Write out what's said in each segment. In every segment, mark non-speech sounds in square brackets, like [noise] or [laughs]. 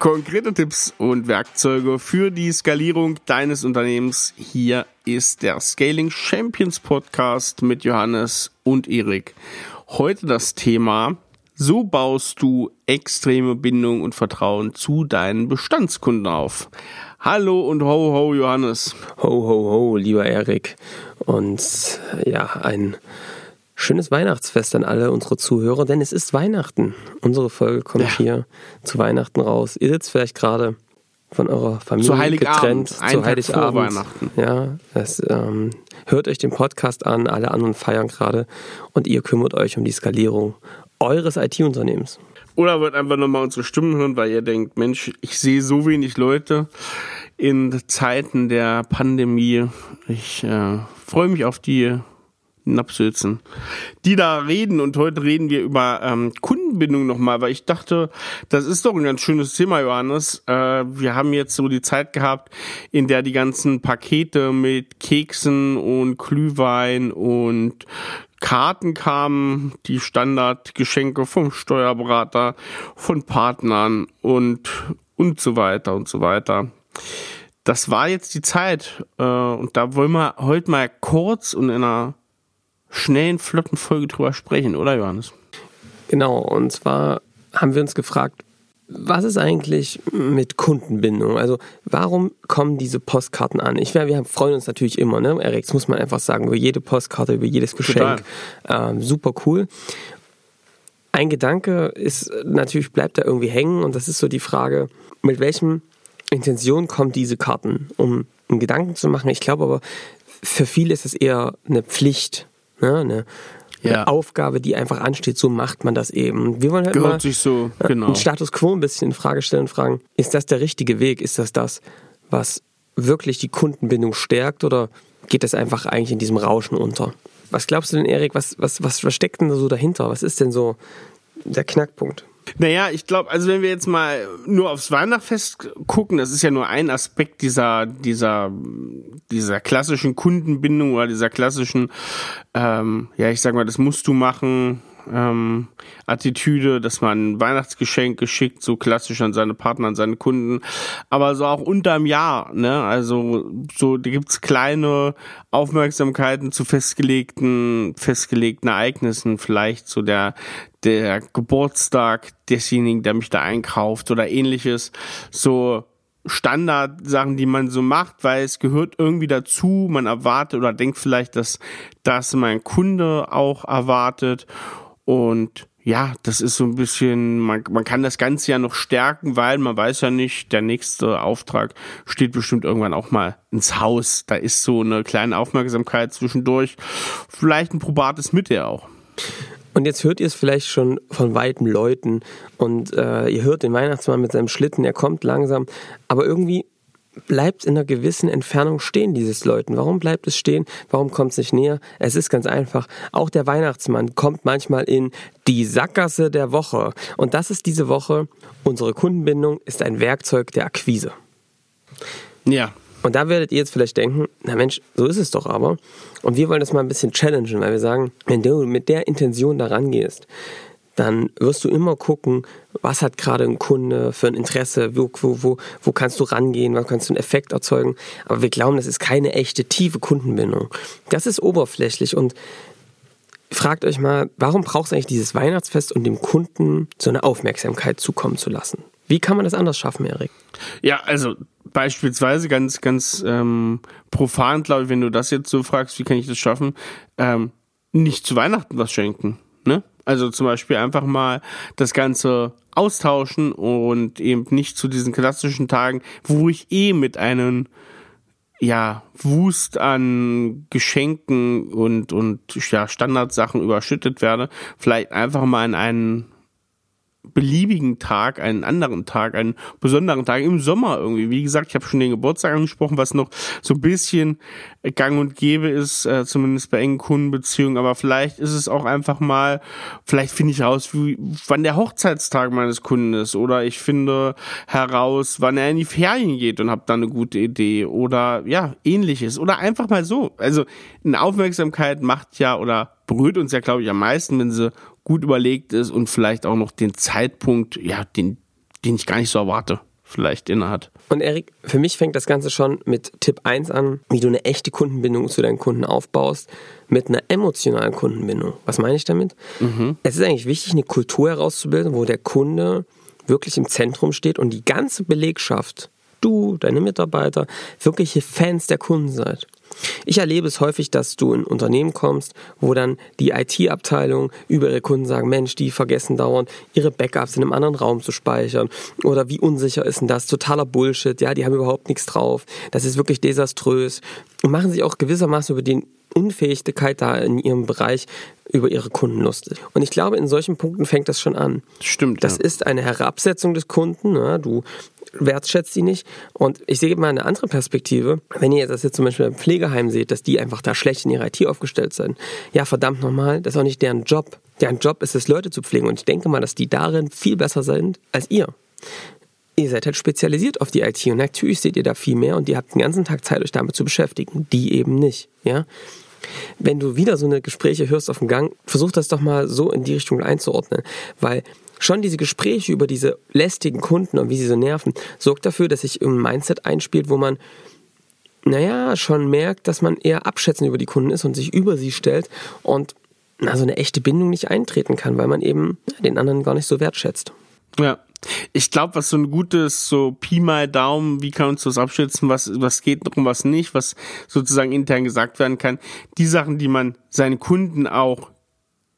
Konkrete Tipps und Werkzeuge für die Skalierung deines Unternehmens. Hier ist der Scaling Champions Podcast mit Johannes und Erik. Heute das Thema, so baust du extreme Bindung und Vertrauen zu deinen Bestandskunden auf. Hallo und ho ho Johannes. Ho ho ho, lieber Erik. Und ja, ein schönes Weihnachtsfest an alle unsere Zuhörer, denn es ist Weihnachten. Unsere Folge kommt ja. hier zu Weihnachten raus. Ihr sitzt vielleicht gerade von eurer Familie zu getrennt zu Heiligabend. Weihnachten. Ja, das, ähm, hört euch den Podcast an, alle anderen feiern gerade und ihr kümmert euch um die Skalierung eures IT-Unternehmens. Oder wird einfach nochmal unsere Stimmen hören, weil ihr denkt, Mensch, ich sehe so wenig Leute in Zeiten der Pandemie. Ich äh, freue mich auf die Napsülzen, die da reden. Und heute reden wir über ähm, Kundenbindung nochmal, weil ich dachte, das ist doch ein ganz schönes Thema, Johannes. Äh, wir haben jetzt so die Zeit gehabt, in der die ganzen Pakete mit Keksen und Glühwein und Karten kamen, die Standardgeschenke vom Steuerberater, von Partnern und, und so weiter und so weiter. Das war jetzt die Zeit äh, und da wollen wir heute mal kurz und in einer schnellen, flotten Folge drüber sprechen, oder Johannes? Genau, und zwar haben wir uns gefragt, was ist eigentlich mit Kundenbindung? Also warum kommen diese Postkarten an? Ich, wir freuen uns natürlich immer, ne? Erik, das muss man einfach sagen, über jede Postkarte, über jedes Geschenk. Ähm, super cool. Ein Gedanke ist natürlich, bleibt da irgendwie hängen und das ist so die Frage, mit welchem Intention kommen diese Karten, um einen Gedanken zu machen. Ich glaube aber, für viele ist es eher eine Pflicht, ne? eine, ja. eine Aufgabe, die einfach ansteht, so macht man das eben. Wir wollen halt Gehört mal sich so, genau. einen Status quo ein bisschen in Frage stellen und fragen, ist das der richtige Weg? Ist das das, was wirklich die Kundenbindung stärkt oder geht das einfach eigentlich in diesem Rauschen unter? Was glaubst du denn, Erik, was, was, was, was steckt denn da so dahinter? Was ist denn so der Knackpunkt? Naja, ich glaube, also wenn wir jetzt mal nur aufs Weihnachtsfest gucken, das ist ja nur ein Aspekt dieser, dieser, dieser klassischen Kundenbindung oder dieser klassischen, ähm, ja, ich sag mal, das musst du machen, ähm, Attitüde, dass man ein Weihnachtsgeschenk geschickt, so klassisch an seine Partner, an seine Kunden, aber so auch unterm Jahr, ne? Also so, da gibt's kleine Aufmerksamkeiten zu festgelegten, festgelegten Ereignissen, vielleicht so der, der Geburtstag desjenigen, der mich da einkauft oder ähnliches. So Standardsachen, die man so macht, weil es gehört irgendwie dazu. Man erwartet oder denkt vielleicht, dass das mein Kunde auch erwartet. Und ja, das ist so ein bisschen, man, man kann das Ganze ja noch stärken, weil man weiß ja nicht, der nächste Auftrag steht bestimmt irgendwann auch mal ins Haus. Da ist so eine kleine Aufmerksamkeit zwischendurch. Vielleicht ein probates Mittel auch. Und jetzt hört ihr es vielleicht schon von weiten Leuten und äh, ihr hört den Weihnachtsmann mit seinem Schlitten, er kommt langsam, aber irgendwie bleibt in einer gewissen Entfernung stehen, dieses Leuten. Warum bleibt es stehen? Warum kommt es nicht näher? Es ist ganz einfach. Auch der Weihnachtsmann kommt manchmal in die Sackgasse der Woche. Und das ist diese Woche. Unsere Kundenbindung ist ein Werkzeug der Akquise. Ja. Und da werdet ihr jetzt vielleicht denken, na Mensch, so ist es doch aber. Und wir wollen das mal ein bisschen challengen, weil wir sagen, wenn du mit der Intention da rangehst, dann wirst du immer gucken, was hat gerade ein Kunde für ein Interesse, wo, wo, wo, wo kannst du rangehen, was kannst du einen Effekt erzeugen. Aber wir glauben, das ist keine echte tiefe Kundenbindung. Das ist oberflächlich und fragt euch mal, warum braucht es eigentlich dieses Weihnachtsfest, um dem Kunden so eine Aufmerksamkeit zukommen zu lassen? Wie kann man das anders schaffen, Erik? Ja, also beispielsweise ganz, ganz ähm, profan, glaube ich, wenn du das jetzt so fragst, wie kann ich das schaffen, ähm, nicht zu Weihnachten was schenken. Ne? Also zum Beispiel einfach mal das Ganze austauschen und eben nicht zu diesen klassischen Tagen, wo ich eh mit einem ja, Wust an Geschenken und, und ja, Standardsachen überschüttet werde, vielleicht einfach mal in einen beliebigen Tag, einen anderen Tag, einen besonderen Tag im Sommer irgendwie. Wie gesagt, ich habe schon den Geburtstag angesprochen, was noch so ein bisschen gang und gäbe ist, äh, zumindest bei engen Kundenbeziehungen. Aber vielleicht ist es auch einfach mal, vielleicht finde ich raus, wie, wann der Hochzeitstag meines Kunden ist. Oder ich finde heraus, wann er in die Ferien geht und habe dann eine gute Idee. Oder ja, ähnliches. Oder einfach mal so. Also eine Aufmerksamkeit macht ja oder berührt uns ja, glaube ich, am meisten, wenn sie gut überlegt ist und vielleicht auch noch den Zeitpunkt, ja, den, den ich gar nicht so erwarte. vielleicht innehat. Und Erik, für mich fängt das Ganze schon mit Tipp 1 an, wie du eine echte Kundenbindung zu deinen Kunden aufbaust, mit einer emotionalen Kundenbindung. Was meine ich damit? Mhm. Es ist eigentlich wichtig, eine Kultur herauszubilden, wo der Kunde wirklich im Zentrum steht und die ganze Belegschaft, du, deine Mitarbeiter, wirkliche Fans der Kunden seid. Ich erlebe es häufig, dass du in Unternehmen kommst, wo dann die IT-Abteilung über ihre Kunden sagen, Mensch, die vergessen dauernd, ihre Backups in einem anderen Raum zu speichern. Oder wie unsicher ist denn das? Totaler Bullshit. Ja, die haben überhaupt nichts drauf. Das ist wirklich desaströs. Und machen sich auch gewissermaßen über die Unfähigkeit da in ihrem Bereich über ihre Kunden lustig. Und ich glaube, in solchen Punkten fängt das schon an. Stimmt. Das ja. ist eine Herabsetzung des Kunden. Ne? Du wertschätzt sie nicht. Und ich sehe mal eine andere Perspektive. Wenn ihr das jetzt zum Beispiel im Pflegeheim seht, dass die einfach da schlecht in ihrer IT aufgestellt sind. Ja, verdammt nochmal, das ist auch nicht deren Job. Deren Job ist es, Leute zu pflegen. Und ich denke mal, dass die darin viel besser sind als ihr. Ihr seid halt spezialisiert auf die IT und natürlich seht ihr da viel mehr und ihr habt den ganzen Tag Zeit, euch damit zu beschäftigen. Die eben nicht, ja. Wenn du wieder so eine Gespräche hörst auf dem Gang, versuch das doch mal so in die Richtung einzuordnen, weil schon diese Gespräche über diese lästigen Kunden und wie sie so nerven, sorgt dafür, dass sich ein Mindset einspielt, wo man naja, schon merkt, dass man eher abschätzend über die Kunden ist und sich über sie stellt und so eine echte Bindung nicht eintreten kann, weil man eben den anderen gar nicht so wertschätzt. Ja. Ich glaube, was so ein gutes, so Pi mal Daumen, wie kann uns das abschätzen, was, was geht und was nicht, was sozusagen intern gesagt werden kann, die Sachen, die man seinen Kunden auch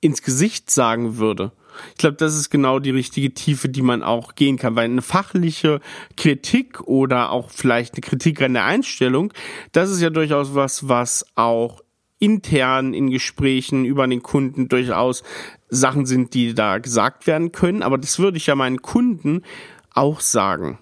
ins Gesicht sagen würde, ich glaube, das ist genau die richtige Tiefe, die man auch gehen kann, weil eine fachliche Kritik oder auch vielleicht eine Kritik an der Einstellung, das ist ja durchaus was, was auch intern in Gesprächen über den Kunden durchaus Sachen sind, die da gesagt werden können, aber das würde ich ja meinen Kunden auch sagen.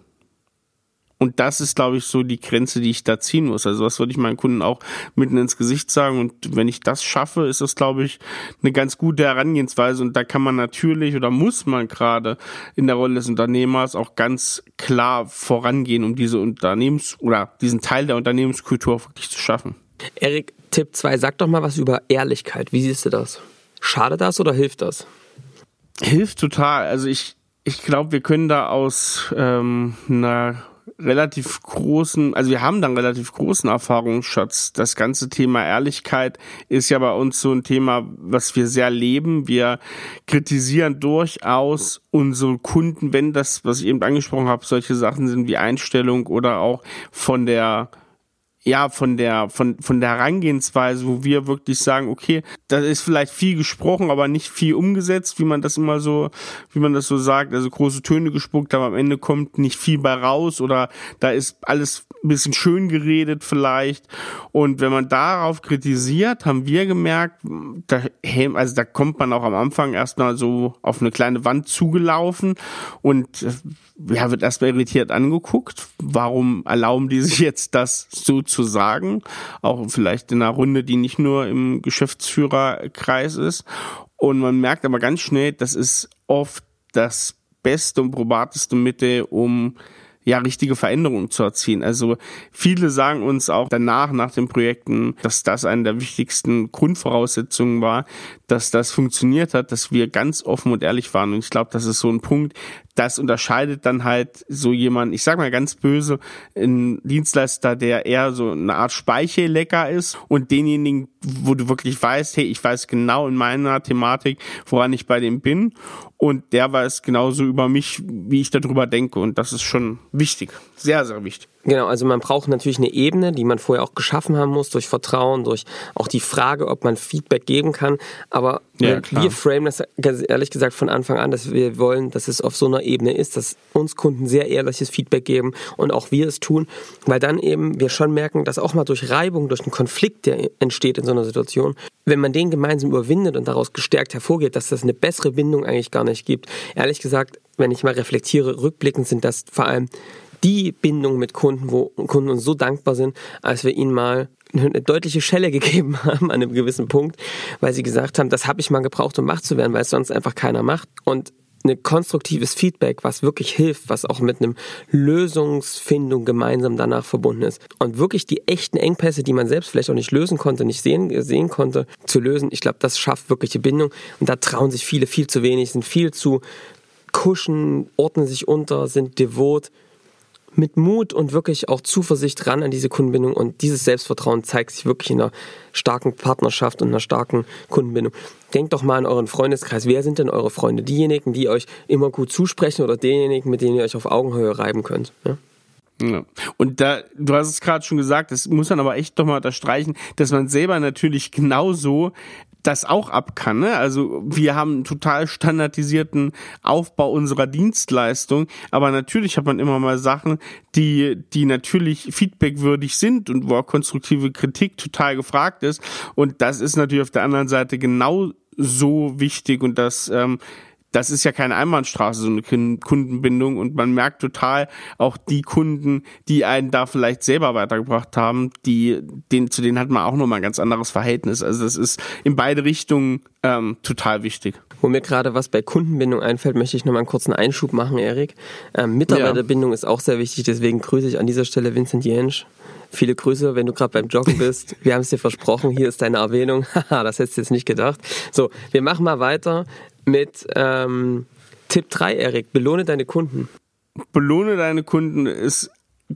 Und das ist, glaube ich, so die Grenze, die ich da ziehen muss. Also was würde ich meinen Kunden auch mitten ins Gesicht sagen. Und wenn ich das schaffe, ist das, glaube ich, eine ganz gute Herangehensweise. Und da kann man natürlich oder muss man gerade in der Rolle des Unternehmers auch ganz klar vorangehen, um diese Unternehmens- oder diesen Teil der Unternehmenskultur wirklich zu schaffen. Erik, Tipp 2, sag doch mal was über Ehrlichkeit. Wie siehst du das? Schadet das oder hilft das? Hilft total. Also ich, ich glaube, wir können da aus ähm, einer relativ großen, also wir haben dann relativ großen Erfahrungsschatz. Das ganze Thema Ehrlichkeit ist ja bei uns so ein Thema, was wir sehr leben. Wir kritisieren durchaus unsere Kunden, wenn das, was ich eben angesprochen habe, solche Sachen sind wie Einstellung oder auch von der ja, von der, von, von der Herangehensweise, wo wir wirklich sagen, okay, da ist vielleicht viel gesprochen, aber nicht viel umgesetzt, wie man das immer so, wie man das so sagt, also große Töne gespuckt, aber am Ende kommt nicht viel bei raus oder da ist alles ein bisschen schön geredet vielleicht. Und wenn man darauf kritisiert, haben wir gemerkt, da, also da kommt man auch am Anfang erstmal so auf eine kleine Wand zugelaufen und ja, wird erstmal irritiert angeguckt. Warum erlauben die sich jetzt das so zu sagen? Auch vielleicht in einer Runde, die nicht nur im Geschäftsführerkreis ist. Und man merkt aber ganz schnell, das ist oft das beste und probateste Mittel, um ja, richtige Veränderungen zu erzielen. Also viele sagen uns auch danach, nach den Projekten, dass das eine der wichtigsten Grundvoraussetzungen war, dass das funktioniert hat, dass wir ganz offen und ehrlich waren. Und ich glaube, das ist so ein Punkt, das unterscheidet dann halt so jemand, ich sag mal ganz böse, ein Dienstleister, der eher so eine Art Speichellecker ist und denjenigen, wo du wirklich weißt, hey, ich weiß genau in meiner Thematik, woran ich bei dem bin. Und der weiß genauso über mich, wie ich darüber denke. Und das ist schon wichtig, sehr, sehr wichtig. Genau, also man braucht natürlich eine Ebene, die man vorher auch geschaffen haben muss, durch Vertrauen, durch auch die Frage, ob man Feedback geben kann. Aber ja, wir framen das ganz ehrlich gesagt von Anfang an, dass wir wollen, dass es auf so einer Ebene ist, dass uns Kunden sehr ehrliches Feedback geben und auch wir es tun, weil dann eben wir schon merken, dass auch mal durch Reibung, durch einen Konflikt, der entsteht in so einer Situation, wenn man den gemeinsam überwindet und daraus gestärkt hervorgeht, dass das eine bessere Bindung eigentlich gar nicht gibt. Ehrlich gesagt, wenn ich mal reflektiere, rückblickend sind das vor allem die Bindung mit Kunden, wo Kunden uns so dankbar sind, als wir ihnen mal eine deutliche Schelle [laughs] gegeben haben an einem gewissen Punkt, weil sie gesagt haben, das habe ich mal gebraucht, um wach zu werden, weil es sonst einfach keiner macht. Und ein konstruktives Feedback, was wirklich hilft, was auch mit einem Lösungsfindung gemeinsam danach verbunden ist. Und wirklich die echten Engpässe, die man selbst vielleicht auch nicht lösen konnte, nicht sehen, sehen konnte, zu lösen, ich glaube, das schafft wirkliche Bindung. Und da trauen sich viele viel zu wenig, sind viel zu kuschen, ordnen sich unter, sind devot mit Mut und wirklich auch Zuversicht ran an diese Kundenbindung und dieses Selbstvertrauen zeigt sich wirklich in einer starken Partnerschaft und einer starken Kundenbindung. Denkt doch mal an euren Freundeskreis. Wer sind denn eure Freunde? Diejenigen, die euch immer gut zusprechen oder diejenigen, mit denen ihr euch auf Augenhöhe reiben könnt? Ja? Ja. Und da, du hast es gerade schon gesagt, das muss man aber echt doch mal unterstreichen, dass man selber natürlich genauso das auch ab kann. Ne? Also wir haben einen total standardisierten Aufbau unserer Dienstleistung, aber natürlich hat man immer mal Sachen, die, die natürlich feedbackwürdig sind und wo auch konstruktive Kritik total gefragt ist. Und das ist natürlich auf der anderen Seite genau so wichtig und das ähm, das ist ja keine Einbahnstraße, so eine Kundenbindung. Und man merkt total auch die Kunden, die einen da vielleicht selber weitergebracht haben, die, den, zu denen hat man auch nochmal ein ganz anderes Verhältnis. Also das ist in beide Richtungen ähm, total wichtig. Wo mir gerade was bei Kundenbindung einfällt, möchte ich nochmal einen kurzen Einschub machen, Erik. Ähm, Mitarbeiterbindung ja. ist auch sehr wichtig, deswegen grüße ich an dieser Stelle Vincent Jensch. Viele Grüße, wenn du gerade beim Joggen bist. [laughs] Wir haben es dir versprochen, hier ist deine Erwähnung. [laughs] Haha, das hättest du jetzt nicht gedacht. So, wir machen mal weiter mit ähm, Tipp 3, Erik. Belohne deine Kunden. Belohne deine Kunden ist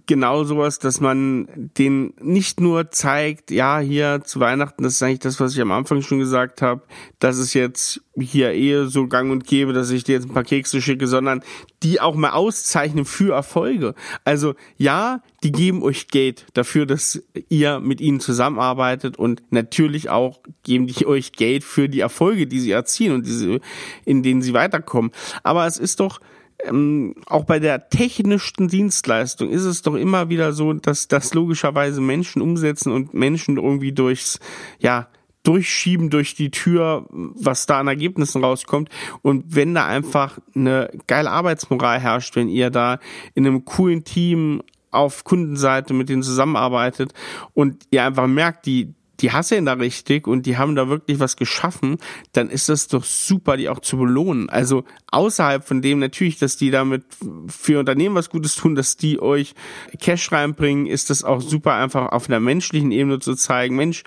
genau sowas, dass man den nicht nur zeigt, ja, hier zu Weihnachten, das ist eigentlich das, was ich am Anfang schon gesagt habe, das ist jetzt hier eher so gang und gäbe, dass ich dir jetzt ein paar Kekse schicke, sondern die auch mal auszeichnen für Erfolge. Also ja, die geben euch Geld dafür, dass ihr mit ihnen zusammenarbeitet und natürlich auch geben die euch Geld für die Erfolge, die sie erzielen und diese, in denen sie weiterkommen. Aber es ist doch ähm, auch bei der technischen Dienstleistung ist es doch immer wieder so, dass das logischerweise Menschen umsetzen und Menschen irgendwie durchs, ja, durchschieben durch die Tür, was da an Ergebnissen rauskommt. Und wenn da einfach eine geile Arbeitsmoral herrscht, wenn ihr da in einem coolen Team auf Kundenseite mit denen zusammenarbeitet und ihr einfach merkt, die, die hasseln da richtig und die haben da wirklich was geschaffen, dann ist das doch super, die auch zu belohnen. Also außerhalb von dem natürlich, dass die damit für Unternehmen was Gutes tun, dass die euch Cash reinbringen, ist das auch super einfach auf einer menschlichen Ebene zu zeigen, Mensch,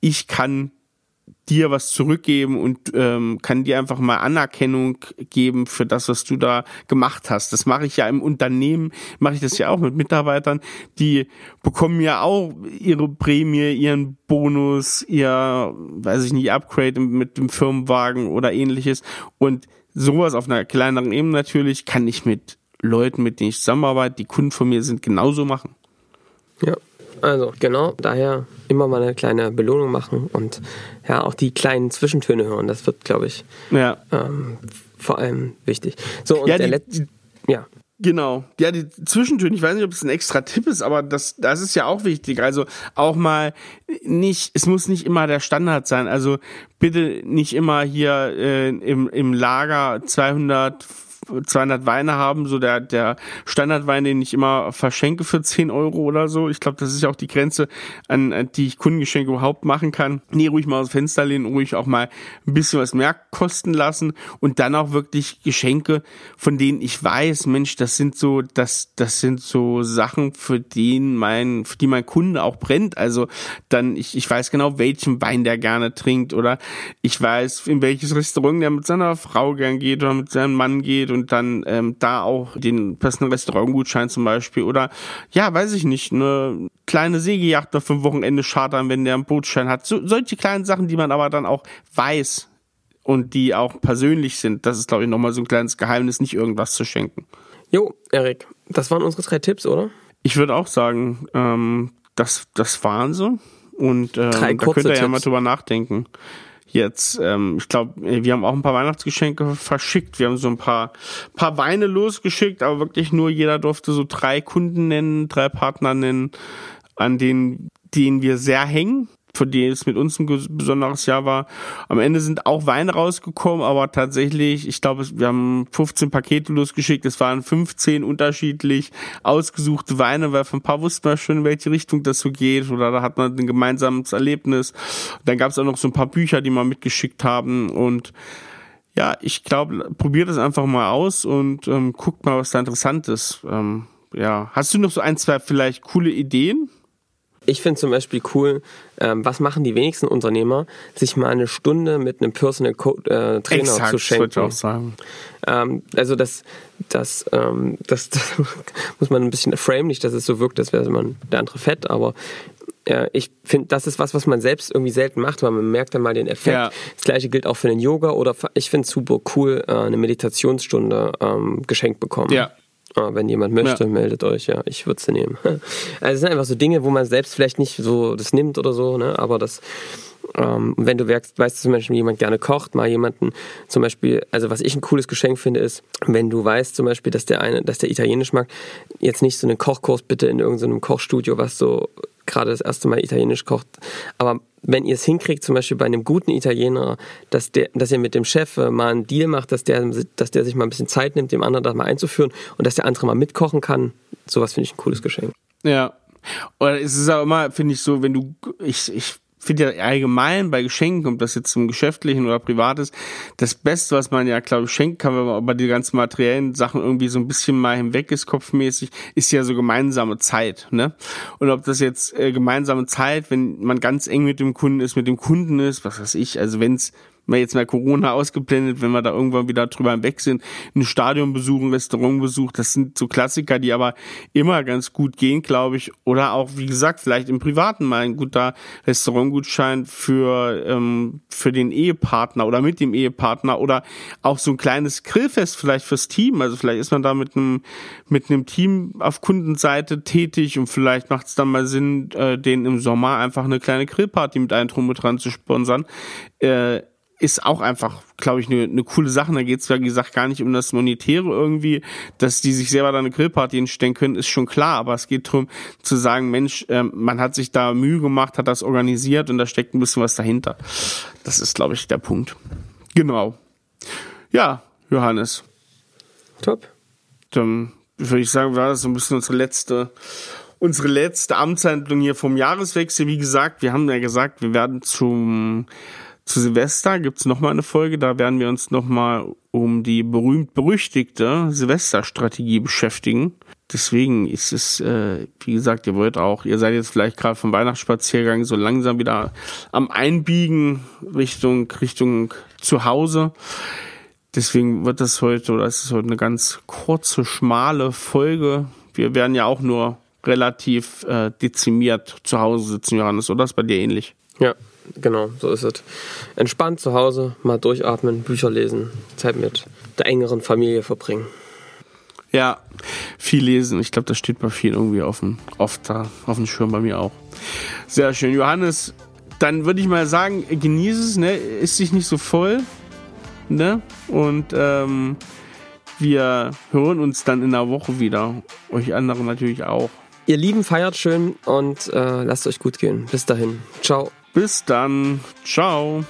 ich kann dir was zurückgeben und ähm, kann dir einfach mal Anerkennung geben für das, was du da gemacht hast. Das mache ich ja im Unternehmen, mache ich das ja auch mit Mitarbeitern, die bekommen ja auch ihre Prämie, ihren Bonus, ihr, weiß ich nicht, Upgrade mit dem Firmenwagen oder ähnliches. Und sowas auf einer kleineren Ebene natürlich kann ich mit Leuten, mit denen ich zusammenarbeite, die Kunden von mir sind, genauso machen. Ja, also genau, daher immer mal eine kleine Belohnung machen und ja, auch die kleinen Zwischentöne hören. Das wird, glaube ich, ja. ähm, vor allem wichtig. So, und ja, der letzte. Ja. Genau. Ja, die Zwischentöne, ich weiß nicht, ob es ein extra Tipp ist, aber das, das ist ja auch wichtig. Also auch mal nicht, es muss nicht immer der Standard sein. Also bitte nicht immer hier äh, im, im Lager 200 200 Weine haben, so der, der Standardwein, den ich immer verschenke für 10 Euro oder so. Ich glaube, das ist ja auch die Grenze, an, an die ich Kundengeschenke überhaupt machen kann. Nee, ruhig mal aus dem Fenster lehnen, ruhig auch mal ein bisschen was mehr kosten lassen und dann auch wirklich Geschenke, von denen ich weiß, Mensch, das sind so, das, das sind so Sachen, für den mein, für die mein Kunde auch brennt. Also dann, ich, ich weiß genau, welchen Wein der gerne trinkt oder ich weiß, in welches Restaurant der mit seiner Frau gern geht oder mit seinem Mann geht und dann ähm, da auch den passenden Restaurantgutschein zum Beispiel oder ja, weiß ich nicht, eine kleine Segelyacht noch für ein Wochenende chartern, wenn der einen Bootschein hat. So, solche kleinen Sachen, die man aber dann auch weiß und die auch persönlich sind. Das ist, glaube ich, nochmal so ein kleines Geheimnis, nicht irgendwas zu schenken. Jo, Erik, das waren unsere drei Tipps, oder? Ich würde auch sagen, ähm, das, das waren sie. Und ähm, da könnt ihr ja mal drüber nachdenken jetzt, ähm, ich glaube, wir haben auch ein paar Weihnachtsgeschenke verschickt. Wir haben so ein paar, paar Weine losgeschickt, aber wirklich nur jeder durfte so drei Kunden nennen, drei Partner nennen, an denen, denen wir sehr hängen für die es mit uns ein besonderes Jahr war. Am Ende sind auch Weine rausgekommen, aber tatsächlich, ich glaube, wir haben 15 Pakete losgeschickt. Es waren 15 unterschiedlich ausgesuchte Weine, weil von ein paar wussten wir schon, in welche Richtung das so geht oder da hat man ein gemeinsames Erlebnis. Dann gab es auch noch so ein paar Bücher, die wir mitgeschickt haben und ja, ich glaube, probiert es einfach mal aus und ähm, guckt mal, was da interessant ist. Ähm, ja, hast du noch so ein, zwei vielleicht coole Ideen? Ich finde zum Beispiel cool, ähm, was machen die wenigsten Unternehmer, sich mal eine Stunde mit einem Personal Co äh, Trainer Exakt, zu schenken. Das würde ich auch sagen. Ähm, also das, das, ähm, das, das [laughs] muss man ein bisschen frame, nicht, dass es so wirkt, als wäre man der andere fett, aber äh, ich finde, das ist was, was man selbst irgendwie selten macht, weil man merkt dann mal den Effekt. Ja. Das gleiche gilt auch für den Yoga oder ich finde es super cool, äh, eine Meditationsstunde ähm, geschenkt bekommen. Ja. Äh, wenn jemand möchte, Ja. meldet euch, ja, ich würde sie nehmen. [laughs] Also es sind einfach so Dinge, wo man selbst vielleicht nicht so das nimmt oder so, ne? aber das, ähm, wenn du merkst, weißt du zum Beispiel, jemand gerne kocht, mal jemanden zum Beispiel, also was ich ein cooles Geschenk finde, ist, wenn du weißt zum Beispiel, dass der eine, dass der Italienisch mag, jetzt nicht so einen Kochkurs bitte in irgendeinem Kochstudio, was so gerade das erste Mal Italienisch kocht, aber wenn ihr es hinkriegt, zum Beispiel bei einem guten Italiener, dass, der, dass ihr mit dem Chef äh, mal einen Deal macht, dass der, dass der sich mal ein bisschen Zeit nimmt, dem anderen das mal einzuführen und dass der andere mal mitkochen kann, sowas finde ich ein cooles Geschenk. Ja. Oder es ist auch immer, finde ich so, wenn du, ich, ich finde ja allgemein bei Geschenken, ob das jetzt zum geschäftlichen oder privat ist, das Beste, was man ja, glaube ich, schenken kann, wenn man über die ganzen materiellen Sachen irgendwie so ein bisschen mal hinweg ist, kopfmäßig, ist ja so gemeinsame Zeit, ne? Und ob das jetzt äh, gemeinsame Zeit, wenn man ganz eng mit dem Kunden ist, mit dem Kunden ist, was weiß ich, also wenn's mal jetzt mal Corona ausgeblendet, wenn wir da irgendwann wieder drüber hinweg sind, ein Stadion besuchen, Restaurant besuchen, das sind so Klassiker, die aber immer ganz gut gehen, glaube ich. Oder auch, wie gesagt, vielleicht im Privaten mal ein guter Restaurantgutschein für, ähm, für den Ehepartner oder mit dem Ehepartner oder auch so ein kleines Grillfest vielleicht fürs Team. Also vielleicht ist man da mit einem, mit einem Team auf Kundenseite tätig und vielleicht macht es dann mal Sinn, äh, den im Sommer einfach eine kleine Grillparty mit einem Drum und dran zu sponsern. Äh, ist auch einfach, glaube ich, eine ne coole Sache. Da geht es, wie gesagt, gar nicht um das Monetäre irgendwie, dass die sich selber da eine Grillparty hinstellen können, ist schon klar. Aber es geht darum zu sagen, Mensch, ähm, man hat sich da Mühe gemacht, hat das organisiert und da steckt ein bisschen was dahinter. Das ist, glaube ich, der Punkt. Genau. Ja, Johannes, Top. dann würde ich sagen, war das so ein bisschen unsere letzte unsere letzte Amtshandlung hier vom Jahreswechsel. Wie gesagt, wir haben ja gesagt, wir werden zum zu Silvester gibt's noch mal eine Folge, da werden wir uns noch mal um die berühmt-berüchtigte Silvesterstrategie beschäftigen. Deswegen ist es, äh, wie gesagt, ihr wollt auch, ihr seid jetzt vielleicht gerade vom Weihnachtsspaziergang so langsam wieder am Einbiegen Richtung, Richtung zu Hause. Deswegen wird das heute, oder ist es heute eine ganz kurze, schmale Folge. Wir werden ja auch nur relativ äh, dezimiert zu Hause sitzen, Johannes, oder ist bei dir ähnlich? Ja, genau, so ist es. Entspannt zu Hause, mal durchatmen, Bücher lesen, Zeit mit der engeren Familie verbringen. Ja, viel lesen. Ich glaube, das steht bei vielen irgendwie auf dem, oft da, auf dem Schirm bei mir auch. Sehr schön. Johannes, dann würde ich mal sagen, genieße es, ne? Ist dich nicht so voll, ne? Und ähm, wir hören uns dann in einer Woche wieder. Euch anderen natürlich auch. Ihr Lieben, feiert schön und äh, lasst euch gut gehen. Bis dahin. Ciao. Bis dann. Ciao.